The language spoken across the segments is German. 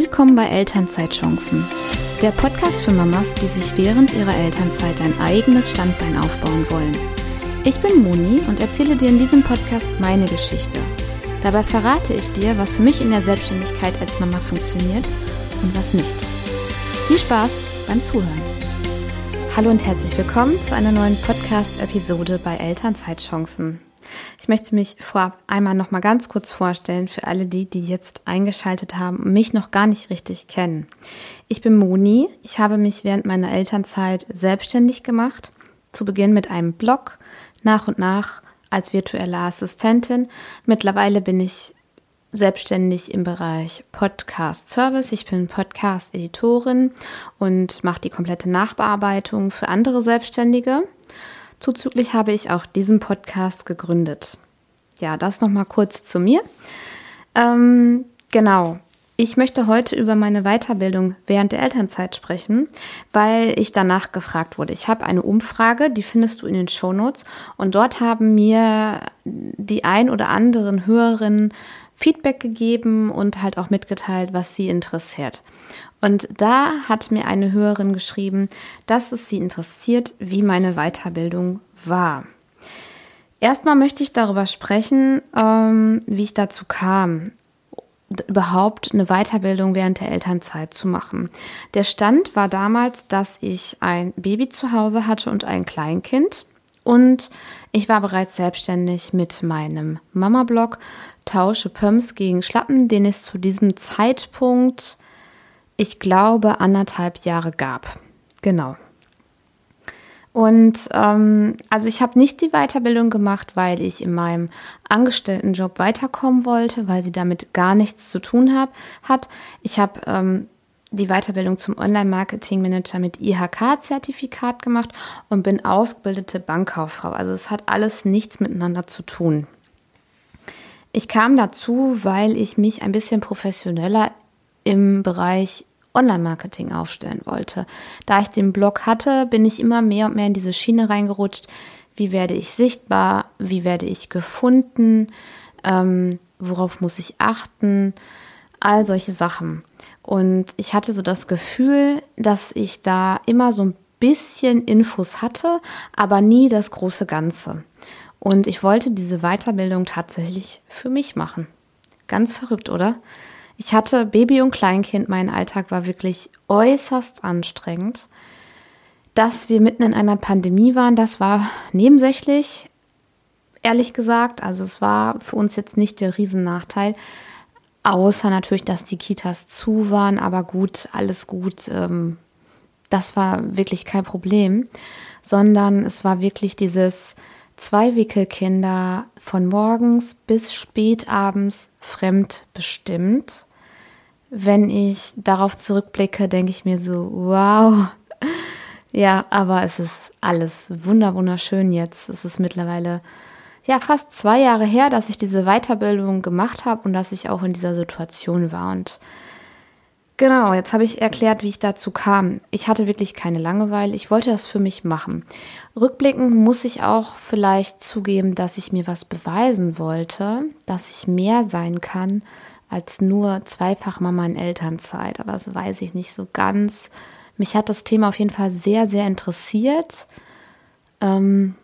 Willkommen bei Elternzeitchancen, der Podcast für Mamas, die sich während ihrer Elternzeit ein eigenes Standbein aufbauen wollen. Ich bin Moni und erzähle dir in diesem Podcast meine Geschichte. Dabei verrate ich dir, was für mich in der Selbstständigkeit als Mama funktioniert und was nicht. Viel Spaß beim Zuhören. Hallo und herzlich willkommen zu einer neuen Podcast-Episode bei Elternzeitchancen. Ich möchte mich vorab einmal noch mal ganz kurz vorstellen für alle die, die jetzt eingeschaltet haben und mich noch gar nicht richtig kennen. Ich bin Moni. Ich habe mich während meiner Elternzeit selbstständig gemacht. Zu Beginn mit einem Blog, nach und nach als virtuelle Assistentin. Mittlerweile bin ich selbstständig im Bereich Podcast Service. Ich bin Podcast Editorin und mache die komplette Nachbearbeitung für andere Selbstständige. Zuzüglich habe ich auch diesen Podcast gegründet. Ja, das nochmal kurz zu mir. Ähm, genau. Ich möchte heute über meine Weiterbildung während der Elternzeit sprechen, weil ich danach gefragt wurde. Ich habe eine Umfrage, die findest du in den Shownotes und dort haben mir die ein oder anderen Hörerinnen Feedback gegeben und halt auch mitgeteilt, was sie interessiert. Und da hat mir eine Hörerin geschrieben, dass es sie interessiert, wie meine Weiterbildung war. Erstmal möchte ich darüber sprechen, ähm, wie ich dazu kam, überhaupt eine Weiterbildung während der Elternzeit zu machen. Der Stand war damals, dass ich ein Baby zu Hause hatte und ein Kleinkind. Und ich war bereits selbstständig mit meinem Mama-Blog Tausche Pumps gegen Schlappen, den es zu diesem Zeitpunkt ich glaube, anderthalb Jahre gab. Genau. Und ähm, also ich habe nicht die Weiterbildung gemacht, weil ich in meinem Angestelltenjob weiterkommen wollte, weil sie damit gar nichts zu tun hab, hat. Ich habe ähm, die Weiterbildung zum Online-Marketing-Manager mit IHK-Zertifikat gemacht und bin ausgebildete Bankkauffrau. Also es hat alles nichts miteinander zu tun. Ich kam dazu, weil ich mich ein bisschen professioneller im Bereich Online-Marketing aufstellen wollte. Da ich den Blog hatte, bin ich immer mehr und mehr in diese Schiene reingerutscht. Wie werde ich sichtbar? Wie werde ich gefunden? Ähm, worauf muss ich achten? All solche Sachen. Und ich hatte so das Gefühl, dass ich da immer so ein bisschen Infos hatte, aber nie das große Ganze. Und ich wollte diese Weiterbildung tatsächlich für mich machen. Ganz verrückt, oder? Ich hatte Baby und Kleinkind, mein Alltag war wirklich äußerst anstrengend. Dass wir mitten in einer Pandemie waren, das war nebensächlich, ehrlich gesagt. Also es war für uns jetzt nicht der Riesennachteil. Außer natürlich, dass die Kitas zu waren, aber gut, alles gut. Ähm, das war wirklich kein Problem, sondern es war wirklich dieses zwei Wickelkinder von morgens bis spät abends fremdbestimmt wenn ich darauf zurückblicke, denke ich mir so, wow. Ja, aber es ist alles wunder wunderschön jetzt. Es ist mittlerweile ja fast zwei Jahre her, dass ich diese Weiterbildung gemacht habe und dass ich auch in dieser Situation war. Und genau, jetzt habe ich erklärt, wie ich dazu kam. Ich hatte wirklich keine Langeweile. Ich wollte das für mich machen. Rückblickend muss ich auch vielleicht zugeben, dass ich mir was beweisen wollte, dass ich mehr sein kann als nur Zweifachmama in Elternzeit, aber das weiß ich nicht so ganz. Mich hat das Thema auf jeden Fall sehr, sehr interessiert. Ähm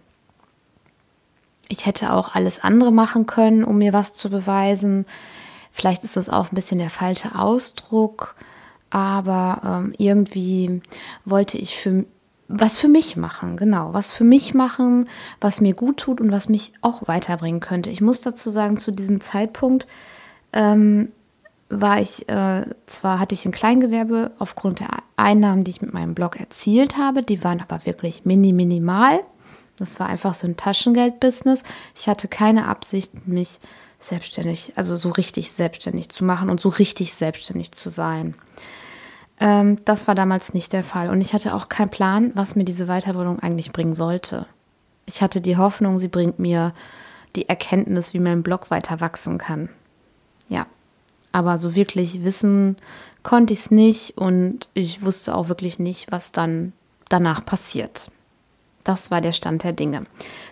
ich hätte auch alles andere machen können, um mir was zu beweisen. Vielleicht ist das auch ein bisschen der falsche Ausdruck, aber ähm, irgendwie wollte ich für was für mich machen, genau, was für mich machen, was mir gut tut und was mich auch weiterbringen könnte. Ich muss dazu sagen, zu diesem Zeitpunkt ähm, war ich, äh, zwar hatte ich ein Kleingewerbe aufgrund der Einnahmen, die ich mit meinem Blog erzielt habe, die waren aber wirklich mini minimal. Das war einfach so ein Taschengeld-Business. Ich hatte keine Absicht, mich selbstständig, also so richtig selbstständig zu machen und so richtig selbstständig zu sein. Ähm, das war damals nicht der Fall. Und ich hatte auch keinen Plan, was mir diese Weiterbildung eigentlich bringen sollte. Ich hatte die Hoffnung, sie bringt mir die Erkenntnis, wie mein Blog weiter wachsen kann ja, aber so wirklich wissen konnte ich es nicht und ich wusste auch wirklich nicht, was dann danach passiert. Das war der Stand der Dinge.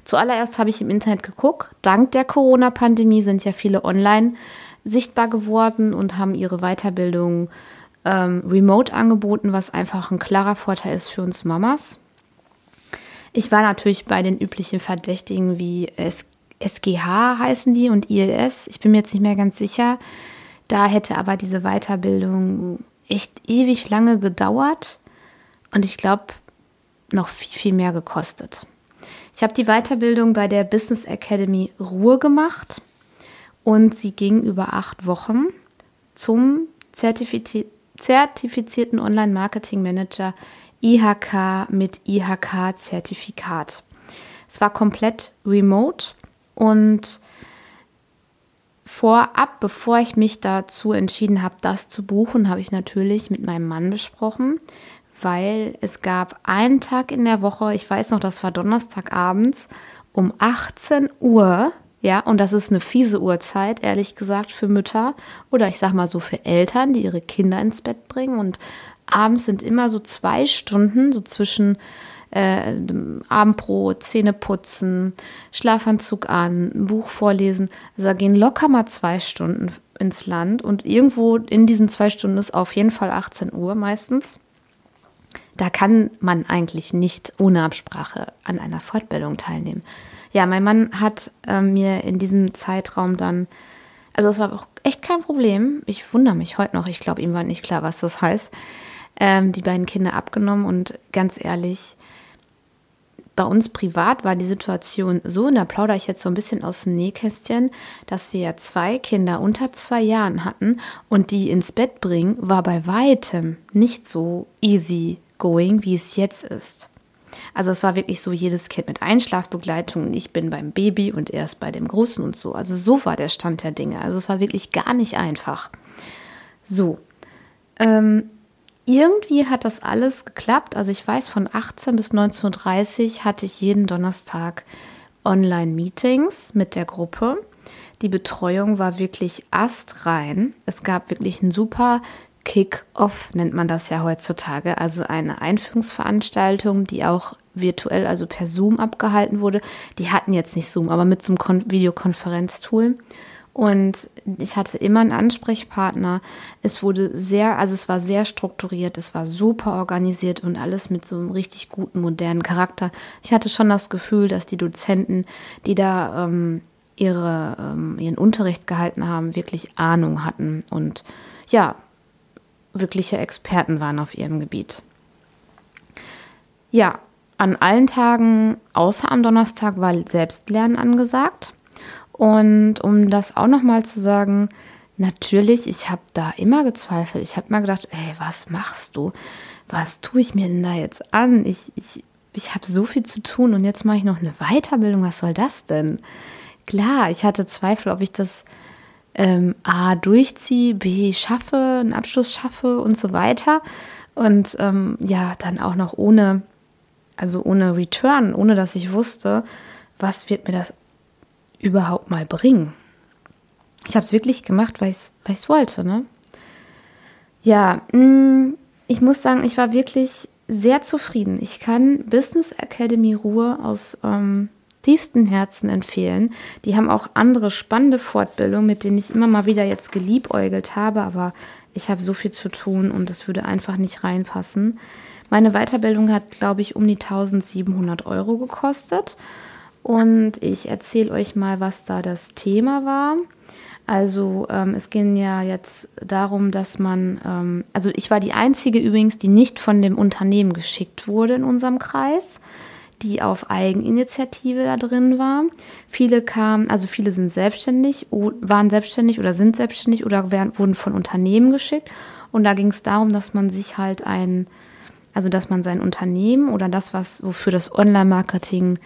Zuallererst habe ich im Internet geguckt. Dank der Corona-Pandemie sind ja viele online sichtbar geworden und haben ihre Weiterbildung ähm, remote angeboten, was einfach ein klarer Vorteil ist für uns Mamas. Ich war natürlich bei den üblichen Verdächtigen wie S SGH heißen die und ILS. Ich bin mir jetzt nicht mehr ganz sicher. Da hätte aber diese Weiterbildung echt ewig lange gedauert und ich glaube noch viel, viel mehr gekostet. Ich habe die Weiterbildung bei der Business Academy Ruhr gemacht und sie ging über acht Wochen zum Zertifiz zertifizierten Online-Marketing-Manager IHK mit IHK-Zertifikat. Es war komplett remote und vorab, bevor ich mich dazu entschieden habe, das zu buchen, habe ich natürlich mit meinem Mann besprochen, weil es gab einen Tag in der Woche, ich weiß noch, das war Donnerstagabends um 18 Uhr, ja, und das ist eine fiese Uhrzeit, ehrlich gesagt, für Mütter oder ich sag mal so für Eltern, die ihre Kinder ins Bett bringen. Und abends sind immer so zwei Stunden, so zwischen äh, Abendbrot, Zähne putzen, Schlafanzug an, Buch vorlesen. Also da gehen locker mal zwei Stunden ins Land und irgendwo in diesen zwei Stunden ist auf jeden Fall 18 Uhr meistens. Da kann man eigentlich nicht ohne Absprache an einer Fortbildung teilnehmen ja, mein Mann hat äh, mir in diesem Zeitraum dann, also es war auch echt kein Problem. Ich wundere mich heute noch. Ich glaube, ihm war nicht klar, was das heißt. Ähm, die beiden Kinder abgenommen und ganz ehrlich, bei uns privat war die Situation so, und da plaudere ich jetzt so ein bisschen aus dem Nähkästchen, dass wir zwei Kinder unter zwei Jahren hatten und die ins Bett bringen war bei weitem nicht so easy going, wie es jetzt ist. Also es war wirklich so jedes Kind mit Einschlafbegleitung. Ich bin beim Baby und er ist bei dem Großen und so. Also so war der Stand der Dinge. Also es war wirklich gar nicht einfach. So. Ähm, irgendwie hat das alles geklappt. Also ich weiß, von 18 bis 19.30 Uhr hatte ich jeden Donnerstag Online-Meetings mit der Gruppe. Die Betreuung war wirklich astrein. Es gab wirklich ein super Kick-Off nennt man das ja heutzutage, also eine Einführungsveranstaltung, die auch virtuell, also per Zoom abgehalten wurde. Die hatten jetzt nicht Zoom, aber mit so einem Videokonferenztool. Und ich hatte immer einen Ansprechpartner. Es wurde sehr, also es war sehr strukturiert, es war super organisiert und alles mit so einem richtig guten, modernen Charakter. Ich hatte schon das Gefühl, dass die Dozenten, die da ähm, ihre, ähm, ihren Unterricht gehalten haben, wirklich Ahnung hatten und ja, wirkliche Experten waren auf ihrem Gebiet. Ja, an allen Tagen außer am Donnerstag war Selbstlernen angesagt. Und um das auch nochmal zu sagen, natürlich, ich habe da immer gezweifelt. Ich habe mal gedacht, ey, was machst du? Was tue ich mir denn da jetzt an? Ich, ich, ich habe so viel zu tun und jetzt mache ich noch eine Weiterbildung. Was soll das denn? Klar, ich hatte Zweifel, ob ich das ähm, A durchziehe, B schaffe, einen Abschluss schaffe und so weiter. Und ähm, ja, dann auch noch ohne, also ohne Return, ohne dass ich wusste, was wird mir das überhaupt mal bringen. Ich habe es wirklich gemacht, weil ich es wollte. Ne? Ja, mh, mm, ich muss sagen, ich war wirklich sehr zufrieden. Ich kann Business Academy Ruhe aus ähm, tiefsten Herzen empfehlen. Die haben auch andere spannende Fortbildungen, mit denen ich immer mal wieder jetzt geliebäugelt habe, aber ich habe so viel zu tun und es würde einfach nicht reinpassen. Meine Weiterbildung hat, glaube ich, um die 1700 Euro gekostet. Und ich erzähle euch mal, was da das Thema war. Also ähm, es ging ja jetzt darum, dass man, ähm, also ich war die einzige übrigens, die nicht von dem Unternehmen geschickt wurde in unserem Kreis die auf Eigeninitiative da drin war. Viele kamen, also viele sind selbstständig, waren selbstständig oder sind selbstständig oder werden, wurden von Unternehmen geschickt. Und da ging es darum, dass man sich halt ein, also dass man sein Unternehmen oder das, was wofür das Online-Marketing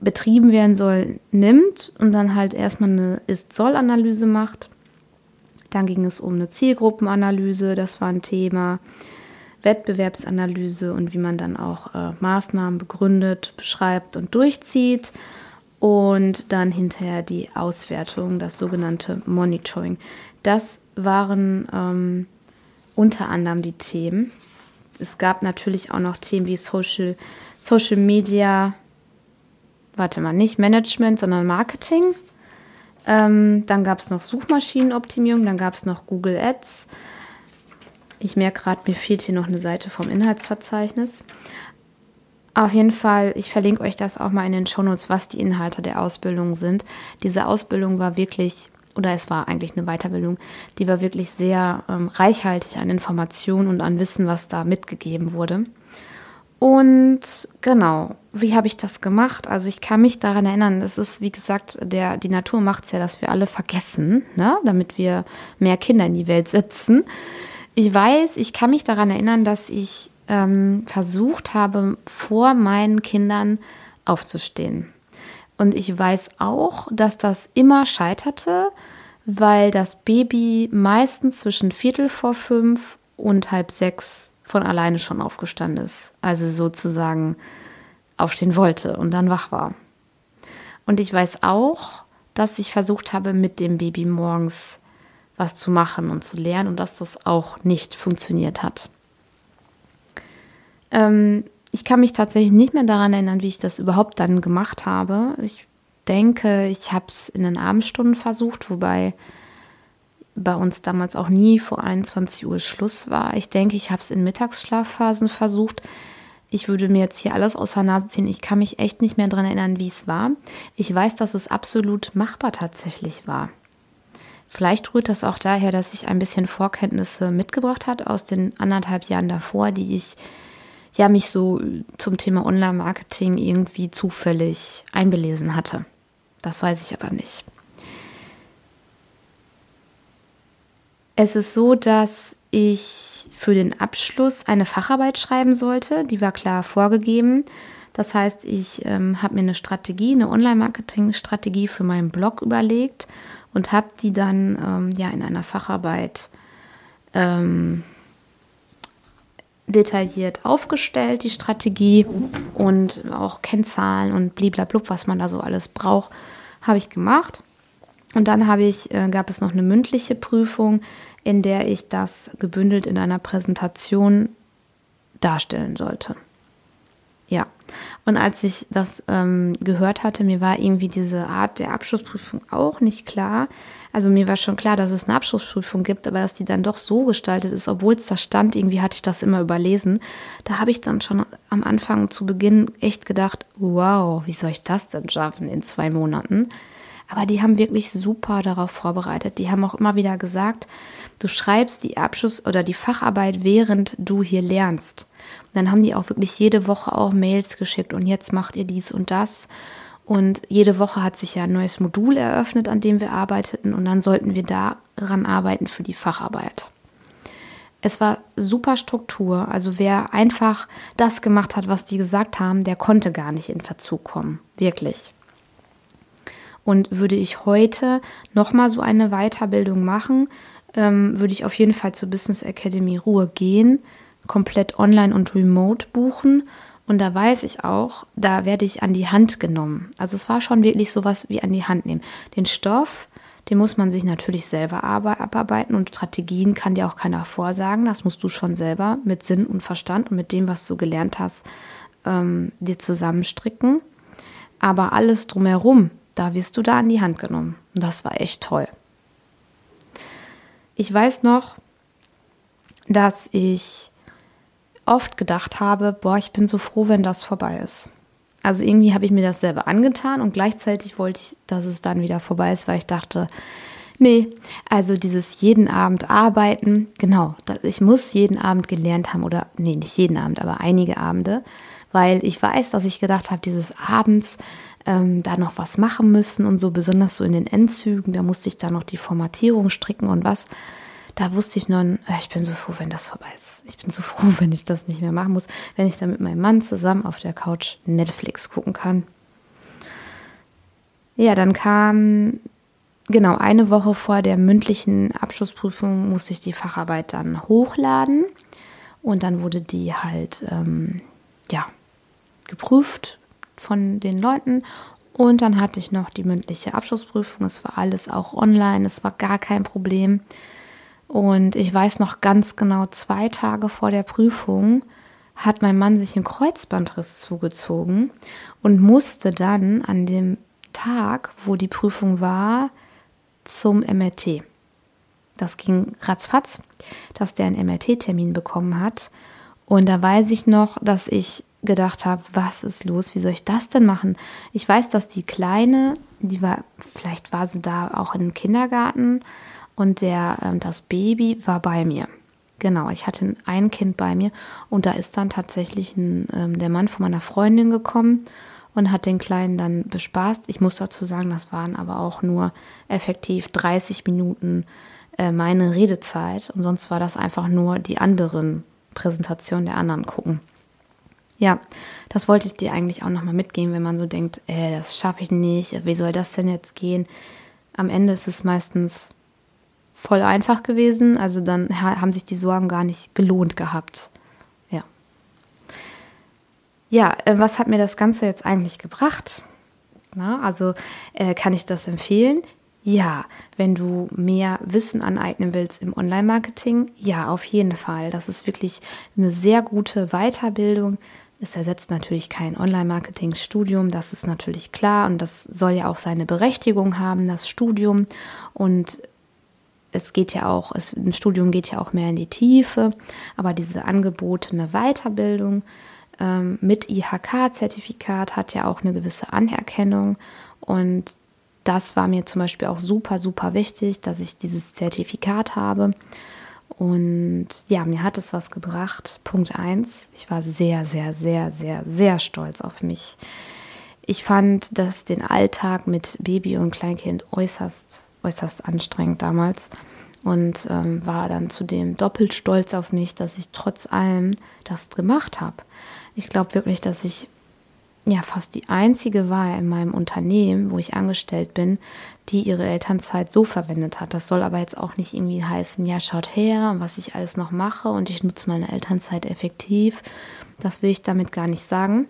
betrieben werden soll, nimmt und dann halt erstmal eine Ist-Soll-Analyse macht. Dann ging es um eine Zielgruppenanalyse, das war ein Thema. Wettbewerbsanalyse und wie man dann auch äh, Maßnahmen begründet, beschreibt und durchzieht. Und dann hinterher die Auswertung, das sogenannte Monitoring. Das waren ähm, unter anderem die Themen. Es gab natürlich auch noch Themen wie Social, Social Media, warte mal, nicht Management, sondern Marketing. Ähm, dann gab es noch Suchmaschinenoptimierung, dann gab es noch Google Ads. Ich merke gerade, mir fehlt hier noch eine Seite vom Inhaltsverzeichnis. Auf jeden Fall, ich verlinke euch das auch mal in den Shownotes, was die Inhalte der Ausbildung sind. Diese Ausbildung war wirklich, oder es war eigentlich eine Weiterbildung, die war wirklich sehr ähm, reichhaltig an Informationen und an Wissen, was da mitgegeben wurde. Und genau, wie habe ich das gemacht? Also ich kann mich daran erinnern, es ist, wie gesagt, der, die Natur macht es ja, dass wir alle vergessen, ne? damit wir mehr Kinder in die Welt setzen. Ich weiß, ich kann mich daran erinnern, dass ich ähm, versucht habe, vor meinen Kindern aufzustehen. Und ich weiß auch, dass das immer scheiterte, weil das Baby meistens zwischen Viertel vor fünf und halb sechs von alleine schon aufgestanden ist. Also sozusagen aufstehen wollte und dann wach war. Und ich weiß auch, dass ich versucht habe, mit dem Baby morgens was zu machen und zu lernen und dass das auch nicht funktioniert hat. Ähm, ich kann mich tatsächlich nicht mehr daran erinnern, wie ich das überhaupt dann gemacht habe. Ich denke, ich habe es in den Abendstunden versucht, wobei bei uns damals auch nie vor 21 Uhr Schluss war. Ich denke, ich habe es in Mittagsschlafphasen versucht. Ich würde mir jetzt hier alles aus der Nase ziehen. Ich kann mich echt nicht mehr daran erinnern, wie es war. Ich weiß, dass es absolut machbar tatsächlich war. Vielleicht rührt das auch daher, dass ich ein bisschen Vorkenntnisse mitgebracht hat aus den anderthalb Jahren davor, die ich ja mich so zum Thema Online-Marketing irgendwie zufällig einbelesen hatte. Das weiß ich aber nicht. Es ist so, dass ich für den Abschluss eine Facharbeit schreiben sollte. Die war klar vorgegeben. Das heißt, ich ähm, habe mir eine Strategie, eine Online-Marketing-Strategie für meinen Blog überlegt und habe die dann ähm, ja in einer Facharbeit ähm, detailliert aufgestellt, die Strategie und auch Kennzahlen und bliblablub, was man da so alles braucht, habe ich gemacht. Und dann habe ich, äh, gab es noch eine mündliche Prüfung, in der ich das gebündelt in einer Präsentation darstellen sollte. Ja, und als ich das ähm, gehört hatte, mir war irgendwie diese Art der Abschlussprüfung auch nicht klar. Also mir war schon klar, dass es eine Abschlussprüfung gibt, aber dass die dann doch so gestaltet ist, obwohl es da stand, irgendwie hatte ich das immer überlesen. Da habe ich dann schon am Anfang zu Beginn echt gedacht, wow, wie soll ich das denn schaffen in zwei Monaten? Aber die haben wirklich super darauf vorbereitet. Die haben auch immer wieder gesagt, du schreibst die Abschluss- oder die Facharbeit, während du hier lernst. Und dann haben die auch wirklich jede Woche auch Mails geschickt und jetzt macht ihr dies und das. Und jede Woche hat sich ja ein neues Modul eröffnet, an dem wir arbeiteten und dann sollten wir daran arbeiten für die Facharbeit. Es war super Struktur. Also wer einfach das gemacht hat, was die gesagt haben, der konnte gar nicht in Verzug kommen. Wirklich. Und würde ich heute nochmal so eine Weiterbildung machen, ähm, würde ich auf jeden Fall zur Business Academy Ruhe gehen, komplett online und remote buchen. Und da weiß ich auch, da werde ich an die Hand genommen. Also es war schon wirklich sowas wie an die Hand nehmen. Den Stoff, den muss man sich natürlich selber abarbeiten und Strategien kann dir auch keiner vorsagen. Das musst du schon selber mit Sinn und Verstand und mit dem, was du gelernt hast, ähm, dir zusammenstricken. Aber alles drumherum, da wirst du da an die Hand genommen. Und das war echt toll. Ich weiß noch, dass ich oft gedacht habe, boah, ich bin so froh, wenn das vorbei ist. Also irgendwie habe ich mir das selber angetan und gleichzeitig wollte ich, dass es dann wieder vorbei ist, weil ich dachte, nee, also dieses jeden Abend arbeiten, genau, ich muss jeden Abend gelernt haben oder nee, nicht jeden Abend, aber einige Abende, weil ich weiß, dass ich gedacht habe, dieses Abends ähm, da noch was machen müssen und so, besonders so in den Endzügen, da musste ich da noch die Formatierung stricken und was. Da wusste ich nur, äh, ich bin so froh, wenn das vorbei ist. Ich bin so froh, wenn ich das nicht mehr machen muss, wenn ich dann mit meinem Mann zusammen auf der Couch Netflix gucken kann. Ja, dann kam genau eine Woche vor der mündlichen Abschlussprüfung musste ich die Facharbeit dann hochladen und dann wurde die halt ähm, ja geprüft von den Leuten. Und dann hatte ich noch die mündliche Abschlussprüfung. Es war alles auch online, es war gar kein Problem. Und ich weiß noch ganz genau, zwei Tage vor der Prüfung hat mein Mann sich einen Kreuzbandriss zugezogen und musste dann an dem Tag, wo die Prüfung war, zum MRT. Das ging ratzfatz, dass der einen MRT-Termin bekommen hat. Und da weiß ich noch, dass ich gedacht habe, was ist los? Wie soll ich das denn machen? Ich weiß, dass die Kleine, die war, vielleicht war sie da auch im Kindergarten und der, äh, das Baby war bei mir. Genau, ich hatte ein Kind bei mir und da ist dann tatsächlich ein, ähm, der Mann von meiner Freundin gekommen und hat den Kleinen dann bespaßt. Ich muss dazu sagen, das waren aber auch nur effektiv 30 Minuten äh, meine Redezeit und sonst war das einfach nur die anderen Präsentationen der anderen gucken. Ja, das wollte ich dir eigentlich auch nochmal mitgeben, wenn man so denkt, äh, das schaffe ich nicht, wie soll das denn jetzt gehen? Am Ende ist es meistens voll einfach gewesen, also dann haben sich die Sorgen gar nicht gelohnt gehabt. Ja. Ja, äh, was hat mir das Ganze jetzt eigentlich gebracht? Na, also äh, kann ich das empfehlen? Ja, wenn du mehr Wissen aneignen willst im Online-Marketing, ja, auf jeden Fall. Das ist wirklich eine sehr gute Weiterbildung es ersetzt natürlich kein Online-Marketing-Studium, das ist natürlich klar und das soll ja auch seine Berechtigung haben, das Studium. Und es geht ja auch, es, ein Studium geht ja auch mehr in die Tiefe, aber diese angebotene Weiterbildung ähm, mit IHK-Zertifikat hat ja auch eine gewisse Anerkennung und das war mir zum Beispiel auch super, super wichtig, dass ich dieses Zertifikat habe. Und ja, mir hat es was gebracht. Punkt 1. Ich war sehr, sehr, sehr, sehr, sehr stolz auf mich. Ich fand dass den Alltag mit Baby und Kleinkind äußerst, äußerst anstrengend damals und ähm, war dann zudem doppelt stolz auf mich, dass ich trotz allem das gemacht habe. Ich glaube wirklich, dass ich ja fast die einzige war in meinem Unternehmen, wo ich angestellt bin, die ihre Elternzeit so verwendet hat. Das soll aber jetzt auch nicht irgendwie heißen, ja, schaut her, was ich alles noch mache und ich nutze meine Elternzeit effektiv. Das will ich damit gar nicht sagen,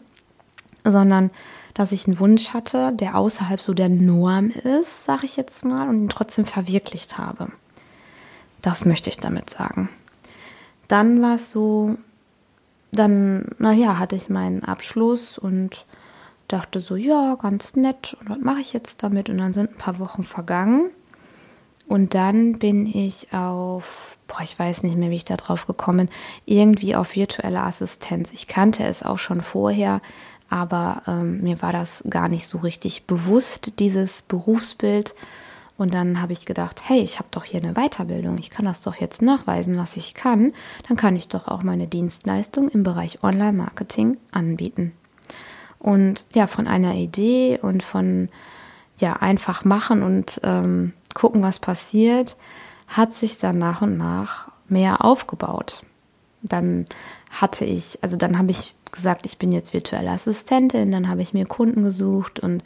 sondern dass ich einen Wunsch hatte, der außerhalb so der Norm ist, sage ich jetzt mal, und ihn trotzdem verwirklicht habe. Das möchte ich damit sagen. Dann war es so, dann, naja, hatte ich meinen Abschluss und dachte so, ja, ganz nett. Und was mache ich jetzt damit? Und dann sind ein paar Wochen vergangen. Und dann bin ich auf, boah, ich weiß nicht mehr, wie ich da drauf gekommen bin, irgendwie auf virtuelle Assistenz. Ich kannte es auch schon vorher, aber ähm, mir war das gar nicht so richtig bewusst, dieses Berufsbild. Und dann habe ich gedacht, hey, ich habe doch hier eine Weiterbildung, ich kann das doch jetzt nachweisen, was ich kann. Dann kann ich doch auch meine Dienstleistung im Bereich Online-Marketing anbieten. Und ja, von einer Idee und von ja, einfach machen und ähm, gucken, was passiert, hat sich dann nach und nach mehr aufgebaut. Dann hatte ich, also dann habe ich gesagt, ich bin jetzt virtuelle Assistentin, dann habe ich mir Kunden gesucht und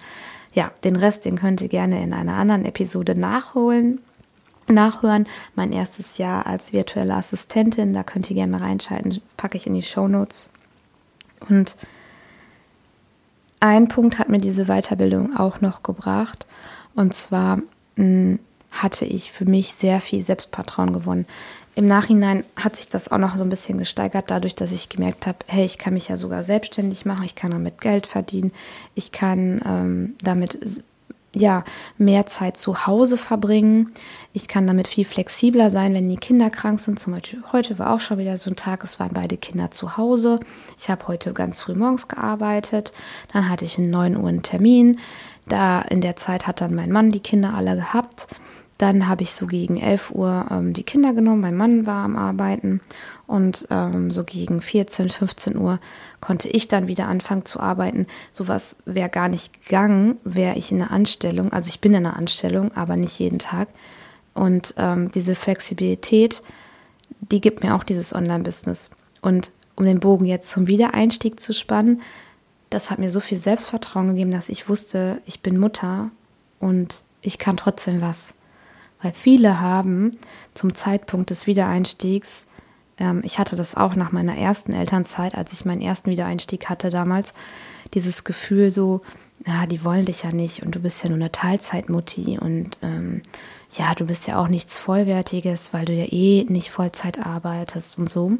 ja, den Rest, den könnt ihr gerne in einer anderen Episode nachholen, nachhören. Mein erstes Jahr als virtuelle Assistentin, da könnt ihr gerne reinschalten, packe ich in die Show Notes. Und ein Punkt hat mir diese Weiterbildung auch noch gebracht. Und zwar mh, hm, hatte ich für mich sehr viel Selbstvertrauen gewonnen. Im Nachhinein hat sich das auch noch so ein bisschen gesteigert, dadurch, dass ich gemerkt habe, hey, ich kann mich ja sogar selbstständig machen, ich kann damit Geld verdienen, ich kann ähm, damit ja, mehr Zeit zu Hause verbringen. Ich kann damit viel flexibler sein, wenn die Kinder krank sind. Zum Beispiel heute war auch schon wieder so ein Tag, es waren beide Kinder zu Hause. Ich habe heute ganz früh morgens gearbeitet. Dann hatte ich einen 9 Uhr einen Termin. Da in der Zeit hat dann mein Mann die Kinder alle gehabt. Dann habe ich so gegen 11 Uhr ähm, die Kinder genommen, mein Mann war am Arbeiten und ähm, so gegen 14, 15 Uhr konnte ich dann wieder anfangen zu arbeiten. Sowas wäre gar nicht gegangen, wäre ich in einer Anstellung. Also ich bin in einer Anstellung, aber nicht jeden Tag. Und ähm, diese Flexibilität, die gibt mir auch dieses Online-Business. Und um den Bogen jetzt zum Wiedereinstieg zu spannen, das hat mir so viel Selbstvertrauen gegeben, dass ich wusste, ich bin Mutter und ich kann trotzdem was. Weil viele haben zum Zeitpunkt des Wiedereinstiegs, ähm, ich hatte das auch nach meiner ersten Elternzeit, als ich meinen ersten Wiedereinstieg hatte damals, dieses Gefühl so, ja, die wollen dich ja nicht und du bist ja nur eine Teilzeitmutti und ähm, ja, du bist ja auch nichts Vollwertiges, weil du ja eh nicht Vollzeit arbeitest und so.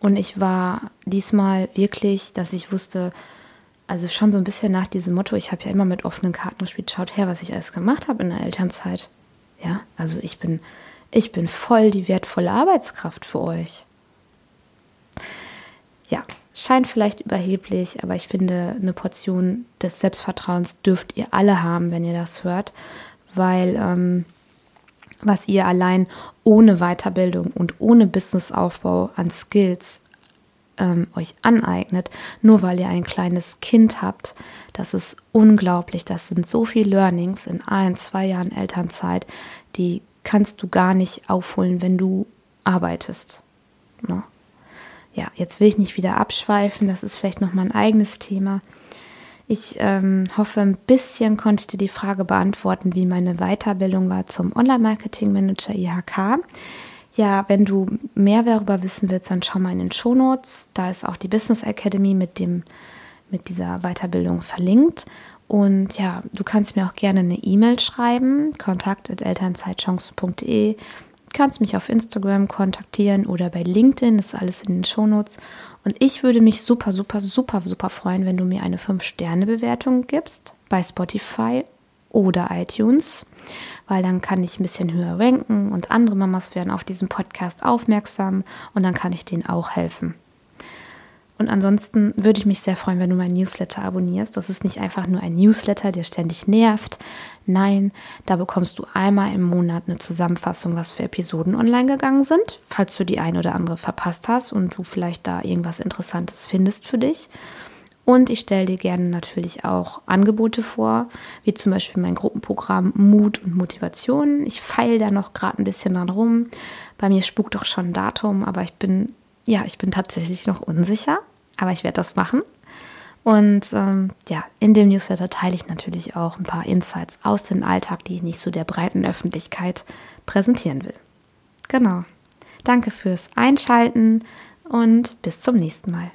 Und ich war diesmal wirklich, dass ich wusste, also schon so ein bisschen nach diesem Motto, ich habe ja immer mit offenen Karten gespielt, schaut her, was ich alles gemacht habe in der Elternzeit Ja, also ich bin, ich bin voll die wertvolle Arbeitskraft für euch. Ja, scheint vielleicht überheblich, aber ich finde, eine Portion des Selbstvertrauens dürft ihr alle haben, wenn ihr das hört, weil ähm, was ihr allein ohne Weiterbildung und ohne Businessaufbau an Skills ähm, euch aneignet, nur weil ihr ein kleines Kind habt, das ist unglaublich. Das sind so viele Learnings in ein, zwei Jahren Elternzeit, die kannst du gar nicht aufholen, wenn du arbeitest. Ne? Ja, jetzt will ich nicht wieder abschweifen, das ist vielleicht noch mal ein eigenes Thema. Ich ähm, hoffe, ein bisschen konnte ich dir die Frage beantworten, wie meine Weiterbildung war zum Online-Marketing-Manager IHK. Ja, wenn du mehr darüber wissen willst, dann schau mal in den Show Notes. Da ist auch die Business Academy mit, dem, mit dieser Weiterbildung verlinkt. Und ja, du kannst mir auch gerne eine E-Mail schreiben, kontakt.elternzeitchancen.de. Kannst mich auf Instagram kontaktieren oder bei LinkedIn, das ist alles in den Shownotes. Und ich würde mich super, super, super, super freuen, wenn du mir eine 5-Sterne-Bewertung gibst bei Spotify oder iTunes, weil dann kann ich ein bisschen höher ranken und andere Mamas werden auf diesen Podcast aufmerksam und dann kann ich denen auch helfen. Und ansonsten würde ich mich sehr freuen, wenn du meinen Newsletter abonnierst. Das ist nicht einfach nur ein Newsletter, der ständig nervt. Nein, da bekommst du einmal im Monat eine Zusammenfassung, was für Episoden online gegangen sind, falls du die ein oder andere verpasst hast und du vielleicht da irgendwas Interessantes findest für dich. Und ich stelle dir gerne natürlich auch Angebote vor, wie zum Beispiel mein Gruppenprogramm Mut und Motivation. Ich feile da noch gerade ein bisschen dran rum. Bei mir spukt doch schon ein Datum, aber ich bin, ja, ich bin tatsächlich noch unsicher. Aber ich werde das machen. Und ähm, ja, in dem Newsletter teile ich natürlich auch ein paar Insights aus dem Alltag, die ich nicht so der breiten Öffentlichkeit präsentieren will. Genau. Danke fürs Einschalten und bis zum nächsten Mal.